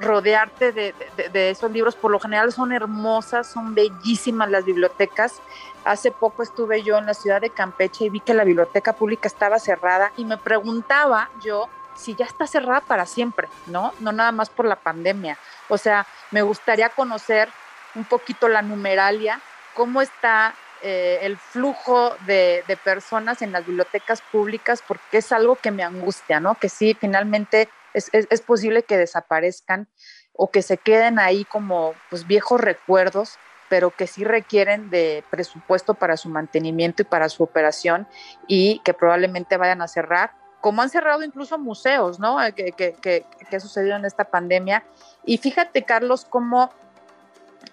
rodearte de, esos libros. Por lo general son hermosas, son bellísimas las bibliotecas. Hace poco estuve yo en la ciudad de Campeche y vi que la biblioteca pública estaba cerrada y me preguntaba yo si ya está cerrada para siempre, ¿no? No nada más por la pandemia. O sea, me gustaría conocer un poquito la numeralia, cómo está eh, el flujo de, personas en las bibliotecas públicas, porque es algo que me angustia, ¿no? Que sí, finalmente es, posible que desaparezcan o que se queden ahí como pues, viejos recuerdos, pero que sí requieren de presupuesto para su mantenimiento y para su operación y que probablemente vayan a cerrar como han cerrado incluso museos, ¿no? Que, que, que, que, ha sucedido en esta pandemia. Y fíjate, Carlos, cómo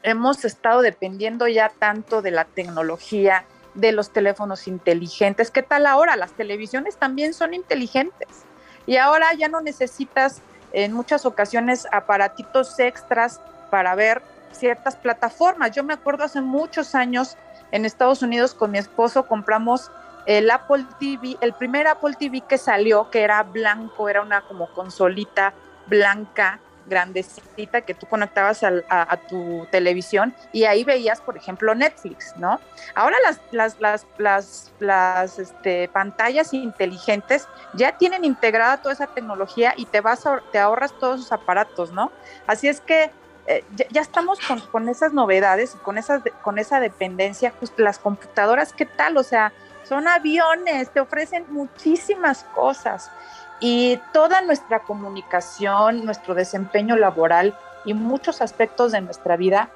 hemos estado dependiendo ya tanto de la tecnología, de los teléfonos inteligentes. ¿Qué tal ahora? Las televisiones también son inteligentes. Y ahora ya no necesitas en muchas ocasiones aparatitos extras para ver ciertas plataformas. Yo me acuerdo hace muchos años en Estados Unidos con mi esposo compramos el Apple TV, el primer Apple TV que salió, que era blanco, era una como consolita blanca grandecita que tú conectabas a, tu televisión y ahí veías, por ejemplo, Netflix, ¿no? Ahora las, las, las, las, las este, pantallas inteligentes ya tienen integrada toda esa tecnología y te, vas te ahorras todos esos aparatos, ¿no? Así es que eh, ya, estamos con, con, esas novedades y con, esas, con esa dependencia, pues las computadoras, ¿qué tal? O sea, son aviones, te ofrecen muchísimas cosas y toda nuestra comunicación, nuestro desempeño laboral y muchos aspectos de nuestra vida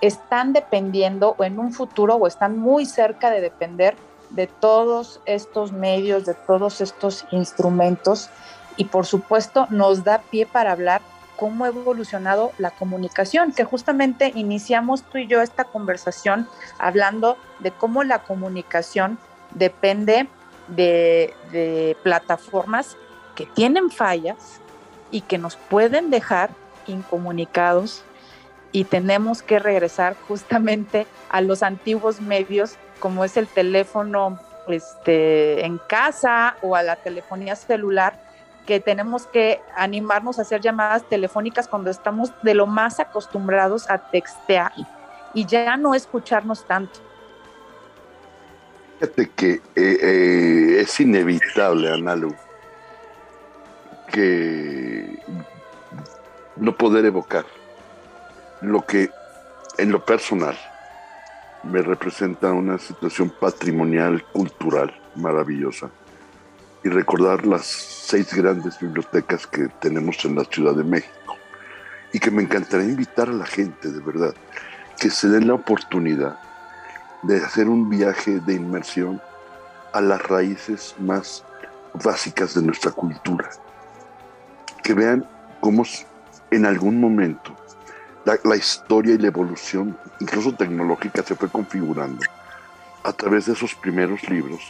están dependiendo o en un futuro o están muy cerca de depender de todos estos medios, de todos estos instrumentos. Y por supuesto nos da pie para hablar cómo ha evolucionado la comunicación, que justamente iniciamos tú y yo esta conversación hablando de cómo la comunicación depende de, de plataformas que tienen fallas y que nos pueden dejar incomunicados y tenemos que regresar justamente a los antiguos medios como es el teléfono este, en casa o a la telefonía celular, que tenemos que animarnos a hacer llamadas telefónicas cuando estamos de lo más acostumbrados a textear y ya no escucharnos tanto. Fíjate que eh, eh, es inevitable, Analu, que no poder evocar lo que en lo personal me representa una situación patrimonial, cultural maravillosa y recordar las seis grandes bibliotecas que tenemos en la Ciudad de México. Y que me encantaría invitar a la gente de verdad que se den la oportunidad de hacer un viaje de inmersión a las raíces más básicas de nuestra cultura que vean cómo en algún momento la, historia y la evolución, incluso tecnológica, se fue configurando a través de esos primeros libros.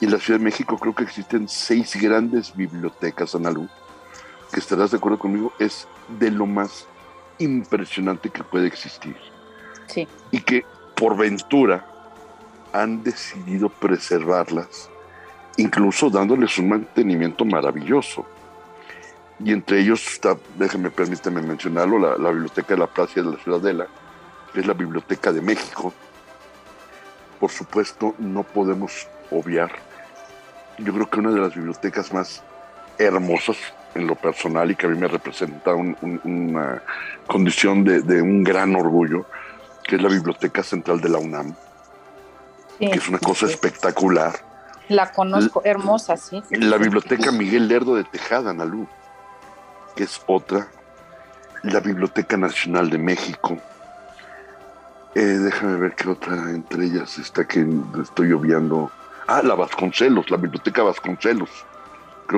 Y en la Ciudad de México creo que existen seis grandes bibliotecas, Analu, que estarás de acuerdo conmigo, es de lo más impresionante que puede existir. Sí. Y que por ventura han decidido preservarlas, incluso dándoles un mantenimiento maravilloso y entre ellos está, déjeme, permíteme mencionarlo, la, Biblioteca de la Plaza de la Ciudadela, que es la Biblioteca de México. Por supuesto, no podemos obviar, yo creo que una de las bibliotecas más hermosas en lo personal y que a mí me representa una condición de, un gran orgullo, que es la Biblioteca Central de la UNAM, que es una cosa espectacular. La conozco, hermosa, sí. La Biblioteca Miguel Lerdo de Tejada, Nalú que es otra, la Biblioteca Nacional de México. Eh, déjame ver qué otra entre ellas está que estoy obviando. Ah, la Vasconcelos, la Biblioteca Vasconcelos.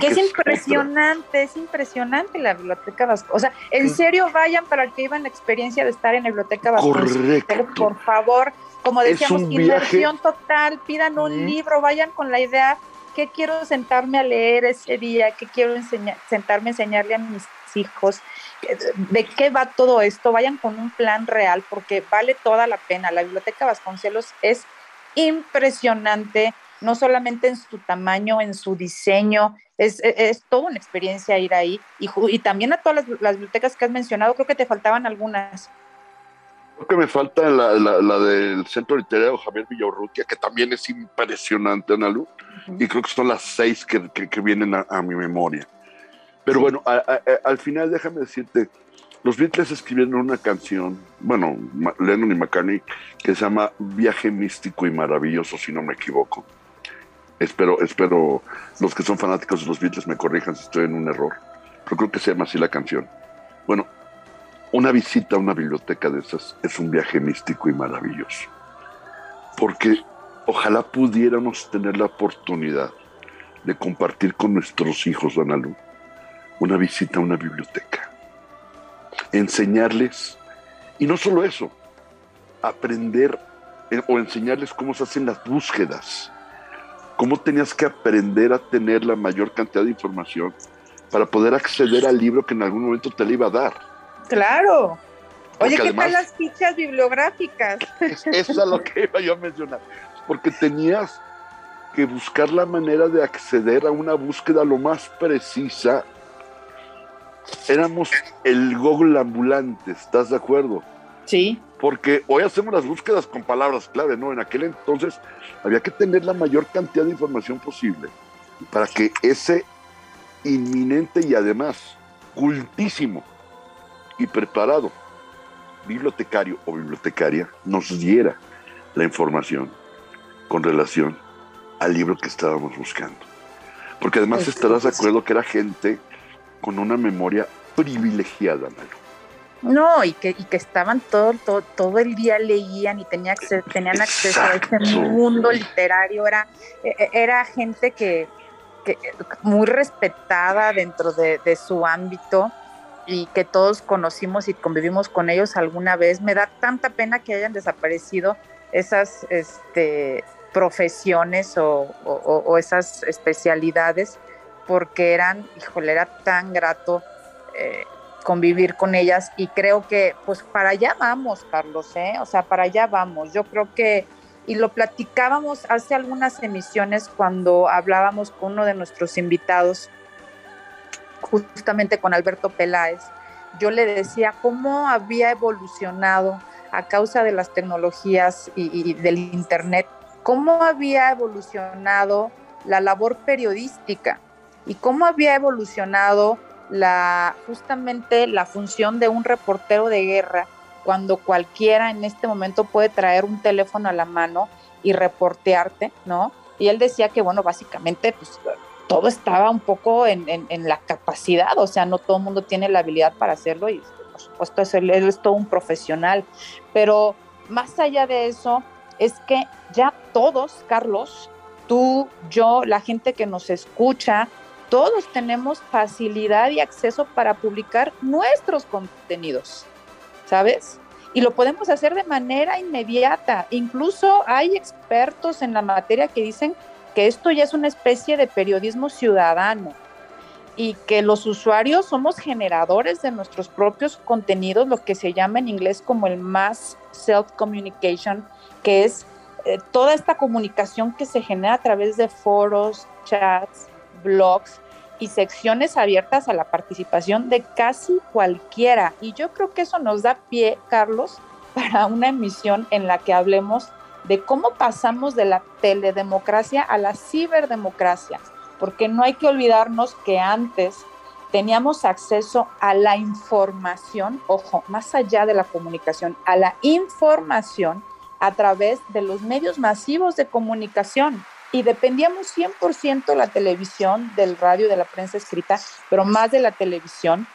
que, es, impresionante, es impresionante la Biblioteca Vasconcelos. O sea, en serio vayan para que vivan la experiencia de estar en la Biblioteca Vasconcelos. Correcto. Por favor, como decíamos, inversión total, pidan un libro, vayan con la idea qué quiero sentarme a leer ese día, qué quiero sentarme a enseñarle a mis hijos, de qué va todo esto, vayan con un plan real porque vale toda la pena. La Biblioteca Vasconcelos es impresionante, no solamente en su tamaño, en su diseño, es, es, toda una experiencia ir ahí. Y también a todas las, bibliotecas que has mencionado, creo que te faltaban algunas. Creo que me falta la, la, del Centro Literario Javier Villaurrutia, que también es impresionante, Ana Lu, y creo que son las seis que, que, vienen a, mi memoria. Pero bueno, al final déjame decirte, los Beatles escribieron una canción, bueno, Lennon y McCartney, que se llama Viaje Místico y Maravilloso, si no me equivoco. Espero, espero los que son fanáticos de los Beatles me corrijan si estoy en un error. Pero creo que se llama así la canción. Bueno, una visita a una biblioteca de esas es un viaje místico y maravilloso. Porque ojalá pudiéramos tener la oportunidad de compartir con nuestros hijos, Don una visita a una biblioteca. Enseñarles, y no solo eso, aprender eh, o enseñarles cómo se hacen las búsquedas cómo tenías que aprender a tener la mayor cantidad de información para poder acceder al libro que en algún momento te le iba a dar. Claro. Oye, ¿qué tal las fichas bibliográficas? Eso es lo que iba yo a mencionar. Porque tenías que buscar la manera de acceder a una búsqueda lo más precisa. Éramos el Google ambulante, ¿estás de acuerdo? Sí. Porque hoy hacemos las búsquedas con palabras clave, ¿no? En aquel entonces había que tener la mayor cantidad de información posible para que ese inminente y además cultísimo y preparado bibliotecario o bibliotecaria nos diera la información con relación al libro que estábamos buscando. Porque además estarás de acuerdo que era gente con una memoria privilegiada, Mario. No, y que, y que estaban todo, todo, todo el día leían y tenía tenían acceso a ese mundo literario. Era, e, e, era gente que, que muy respetada dentro de, de, su ámbito y que todos conocimos y convivimos con ellos alguna vez. Me da tanta pena que hayan desaparecido esas este, profesiones o, o, esas especialidades porque eran, híjole, era tan grato. Eh, convivir con ellas y creo que pues para allá vamos, Carlos, ¿eh? o sea, para allá vamos. Yo creo que, y lo platicábamos hace algunas emisiones cuando hablábamos con uno de nuestros invitados, justamente con Alberto Peláez, yo le decía cómo había evolucionado a causa de las tecnologías y, del Internet, cómo había evolucionado la labor periodística y cómo había evolucionado la, justamente la función de un reportero de guerra cuando cualquiera en este momento puede traer un teléfono a la mano y reportearte, ¿no? Y él decía que, bueno, básicamente, pues todo estaba un poco en, la capacidad, o sea, no todo el mundo tiene la habilidad para hacerlo y, por supuesto, es, él es todo un profesional. Pero más allá de eso, es que ya todos, Carlos, tú, yo, la gente que nos escucha, todos tenemos facilidad y acceso para publicar nuestros contenidos, ¿sabes? Y lo podemos hacer de manera inmediata. Incluso hay expertos en la materia que dicen que esto ya es una especie de periodismo ciudadano y que los usuarios somos generadores de nuestros propios contenidos, lo que se llama en inglés como el mass self-communication, que es eh, toda esta comunicación que se genera a través de foros, chats, blogs y secciones abiertas a la participación de casi cualquiera. Y yo creo que eso nos da pie, Carlos, para una emisión en la que hablemos de cómo pasamos de la teledemocracia a la ciberdemocracia, porque no hay que olvidarnos que antes teníamos acceso a la información, ojo, más allá de la comunicación, a la información a través de los medios masivos de comunicación. Y dependíamos 100% de la televisión, del radio, de la prensa escrita, pero más de la televisión,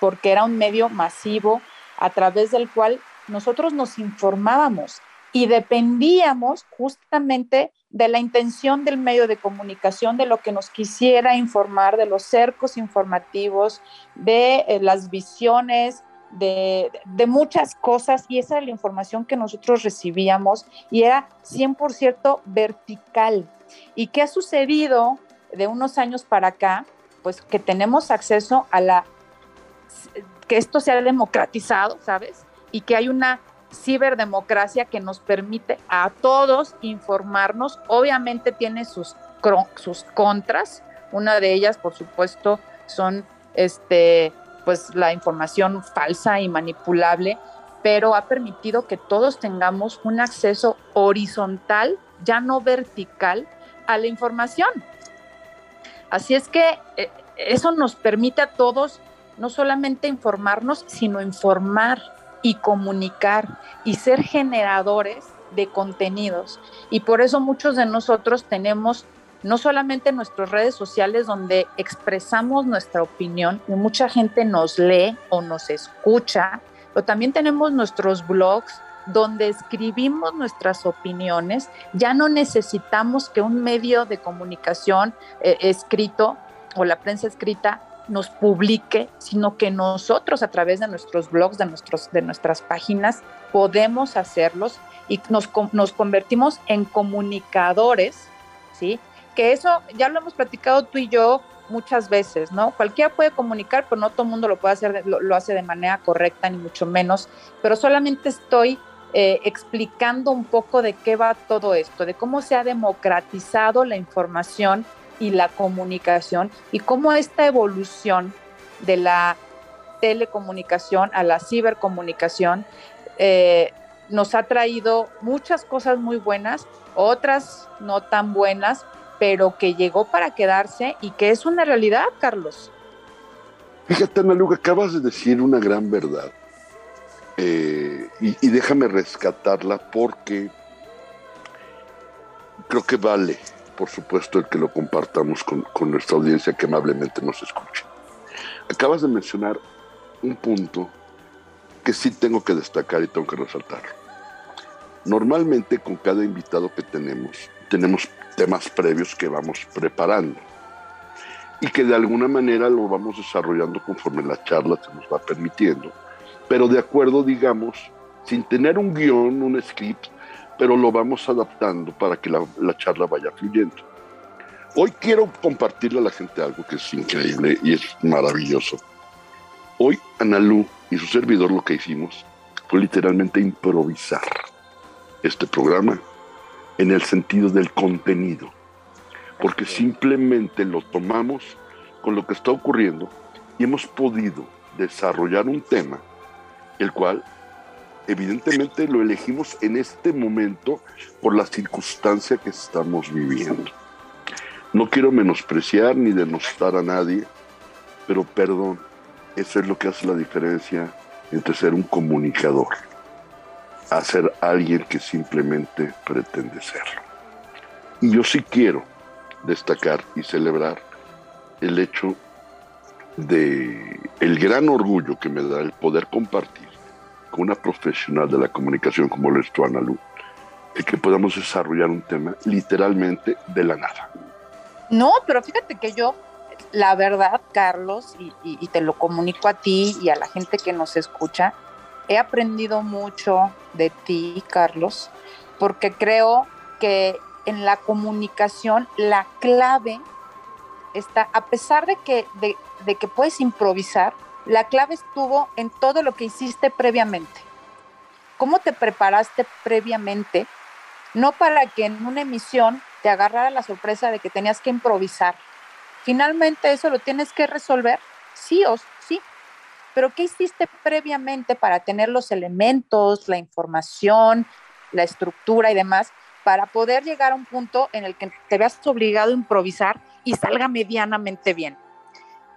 porque era un medio masivo a través del cual nosotros nos informábamos y dependíamos justamente de la intención del medio de comunicación, de lo que nos quisiera informar, de los cercos informativos, de eh, las visiones, de, de, muchas cosas y esa era la información que nosotros recibíamos y era 100% vertical. ¿Y qué ha sucedido de unos años para acá? Pues que tenemos acceso a la, que esto se ha democratizado, ¿sabes? Y que hay una ciberdemocracia que nos permite a todos informarnos. Obviamente tiene sus, sus contras. Una de ellas, por supuesto, son este, pues, la información falsa y manipulable, pero ha permitido que todos tengamos un acceso horizontal, ya no vertical, a la información. Así es que eh, eso nos permite a todos no solamente informarnos, sino informar y comunicar y ser generadores de contenidos. Y por eso muchos de nosotros tenemos no solamente nuestras redes sociales donde expresamos nuestra opinión y mucha gente nos lee o nos escucha, pero también tenemos nuestros blogs donde escribimos nuestras opiniones. Ya no necesitamos que un medio de comunicación eh, escrito o la prensa escrita nos publique, sino que nosotros a través de nuestros blogs, de, nuestros, de nuestras páginas, podemos hacerlos y nos, nos convertimos en comunicadores, ¿sí? Que eso ya lo hemos platicado tú y yo muchas veces, ¿no? Cualquiera puede comunicar, pero no todo el mundo lo puede hacer, lo, hace de manera correcta, ni mucho menos, pero solamente estoy eh, explicando un poco de qué va todo esto, de cómo se ha democratizado la información y la comunicación y cómo esta evolución de la telecomunicación a la cibercomunicación eh, nos ha traído muchas cosas muy buenas, otras no tan buenas, pero que llegó para quedarse y que es una realidad, Carlos. Fíjate, Ana Luca, acabas de decir una gran verdad. Eh, y, y, déjame rescatarla porque creo que vale por supuesto, el que lo compartamos con, nuestra audiencia que amablemente nos escucha. Acabas de mencionar un punto que sí tengo que destacar y tengo que resaltar. Normalmente con cada invitado que tenemos, tenemos temas previos que vamos preparando y que de alguna manera lo vamos desarrollando conforme la charla se nos va permitiendo, pero de acuerdo, digamos, sin tener un guion, un script, pero lo vamos adaptando para que la, charla vaya fluyendo. Hoy quiero compartirle a la gente algo que es increíble y es maravilloso. Hoy Analú y su servidor lo que hicimos fue literalmente improvisar este programa en el sentido del contenido, porque simplemente lo tomamos con lo que está ocurriendo y hemos podido desarrollar un tema el cual evidentemente lo elegimos en este momento por la circunstancia que estamos viviendo. No quiero menospreciar ni denostar a nadie, pero perdón, eso es lo que hace la diferencia entre ser un comunicador a ser alguien que simplemente pretende serlo. Y yo sí quiero destacar y celebrar el hecho de el gran orgullo que me da el poder compartir con una profesional de la comunicación como lo es tu Ana Lu, que podamos desarrollar un tema literalmente de la nada. No, pero fíjate que yo, la verdad, Carlos, y, te lo comunico a ti y a la gente que nos escucha, he aprendido mucho de ti, Carlos, porque creo que en la comunicación la clave está, a pesar de que, de que puedes improvisar, la clave estuvo en todo lo que hiciste previamente. ¿Cómo te preparaste previamente? No para que en una emisión te agarrara la sorpresa de que tenías que improvisar. Finalmente eso lo tienes que resolver, sí o sí. Pero ¿qué hiciste previamente para tener los elementos, la información, la estructura y demás, para poder llegar a un punto en el que te veas obligado a improvisar y salga medianamente bien?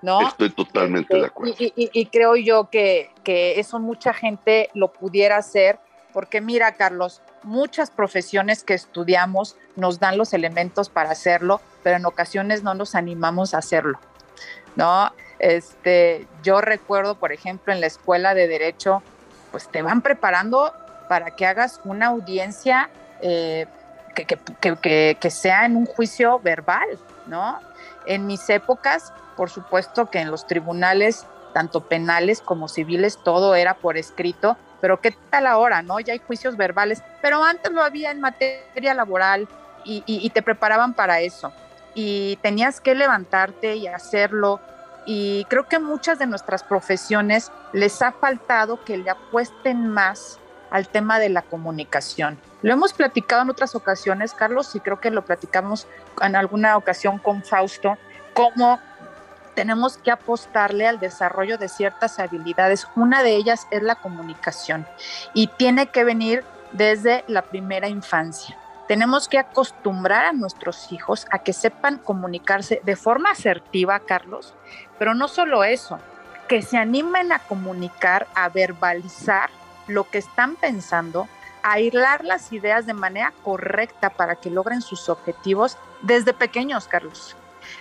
Estoy totalmente de este, acuerdo. Y, creo yo que, eso mucha gente lo pudiera hacer, porque mira, Carlos, muchas profesiones que estudiamos nos dan los elementos para hacerlo, pero en ocasiones no nos animamos a hacerlo, ¿no? Este, yo recuerdo, por ejemplo, en la escuela de Derecho, pues te van preparando para que hagas una audiencia eh, que, que sea en un juicio verbal, ¿no? En mis épocas, por supuesto que en los tribunales, tanto penales como civiles, todo era por escrito, pero ¿qué tal ahora, no? Ya hay juicios verbales, pero antes lo había en materia laboral y, te preparaban para eso. Y tenías que levantarte y hacerlo. Y creo que muchas de nuestras profesiones les ha faltado que le apuesten más al tema de la comunicación. Lo hemos platicado en otras ocasiones, Carlos, y creo que lo platicamos en alguna ocasión con Fausto, cómo tenemos que apostarle al desarrollo de ciertas habilidades. Una de ellas es la comunicación y tiene que venir desde la primera infancia. Tenemos que acostumbrar a nuestros hijos a que sepan comunicarse de forma asertiva, Carlos, pero no solo eso, que se animen a comunicar, a verbalizar lo que están pensando, a hilar las ideas de manera correcta para que logren sus objetivos desde pequeños, Carlos.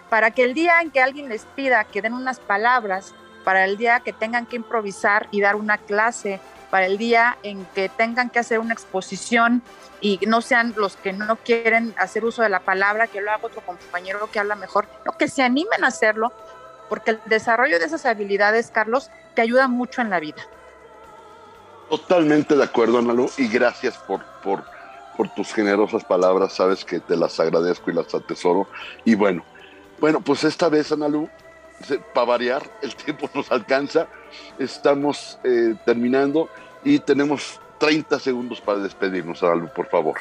Para que el día en que alguien les pida que den unas palabras, para el día que tengan que improvisar y dar una clase, para el día en que tengan que hacer una exposición y no sean los que no quieren hacer uso de la palabra, que lo haga otro compañero que habla mejor, no, que se animen a hacerlo, porque el desarrollo de esas habilidades, Carlos, te ayuda mucho en la vida. Totalmente de acuerdo, Analu, y gracias por, por, por tus generosas palabras, sabes que te las agradezco y las atesoro. Y bueno, bueno, pues esta vez, Analu, para variar, el tiempo nos alcanza, estamos eh, terminando y tenemos 30 segundos para despedirnos, Algo, por favor.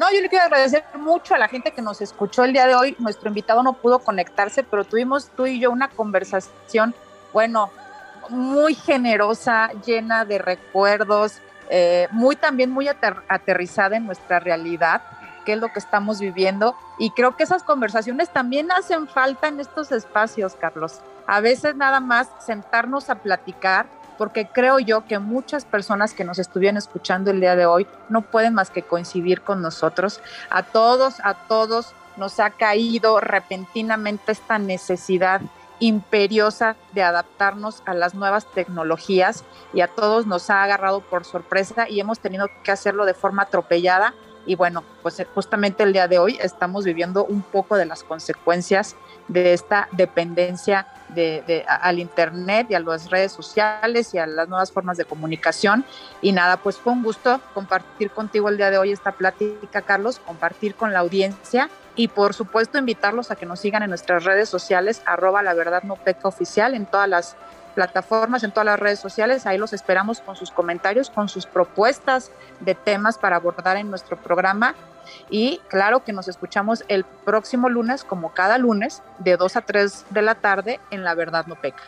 No, yo le quiero agradecer mucho a la gente que nos escuchó el día de hoy. Nuestro invitado no pudo conectarse, pero tuvimos tú y yo una conversación, bueno, muy generosa, llena de recuerdos, eh, muy también muy aterrizada en nuestra realidad, que es lo que estamos viviendo. Y creo que esas conversaciones también hacen falta en estos espacios, Carlos. A veces nada más sentarnos a platicar porque creo yo que muchas personas que nos estuvieron escuchando el día de hoy no pueden más que coincidir con nosotros. A todos, a todos nos ha caído repentinamente esta necesidad imperiosa de adaptarnos a las nuevas tecnologías y a todos nos ha agarrado por sorpresa y hemos tenido que hacerlo de forma atropellada y bueno, pues justamente el día de hoy estamos viviendo un poco de las consecuencias de esta dependencia de, al Internet y a las redes sociales y a las nuevas formas de comunicación. Y nada, pues fue un gusto compartir contigo el día de hoy esta plática, Carlos, compartir con la audiencia y por supuesto invitarlos a que nos sigan en nuestras redes sociales, arroba la verdad no peca oficial en todas las plataformas, en todas las redes sociales. Ahí los esperamos con sus comentarios, con sus propuestas de temas para abordar en nuestro programa. Y claro que nos escuchamos el próximo lunes, como cada lunes, de 2 a 3 de la tarde en La Verdad No Peca.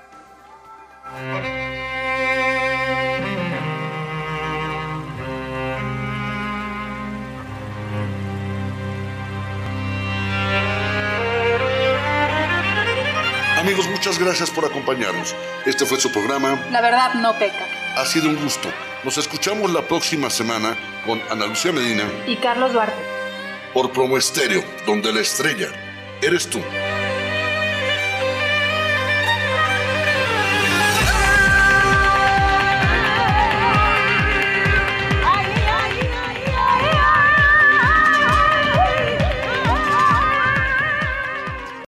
Amigos, muchas gracias por acompañarnos. Este fue su programa. La verdad no peca. Ha sido un gusto. Nos escuchamos la próxima semana con Ana Lucía Medina y Carlos Duarte. Por Promo Estéreo, donde la estrella eres tú.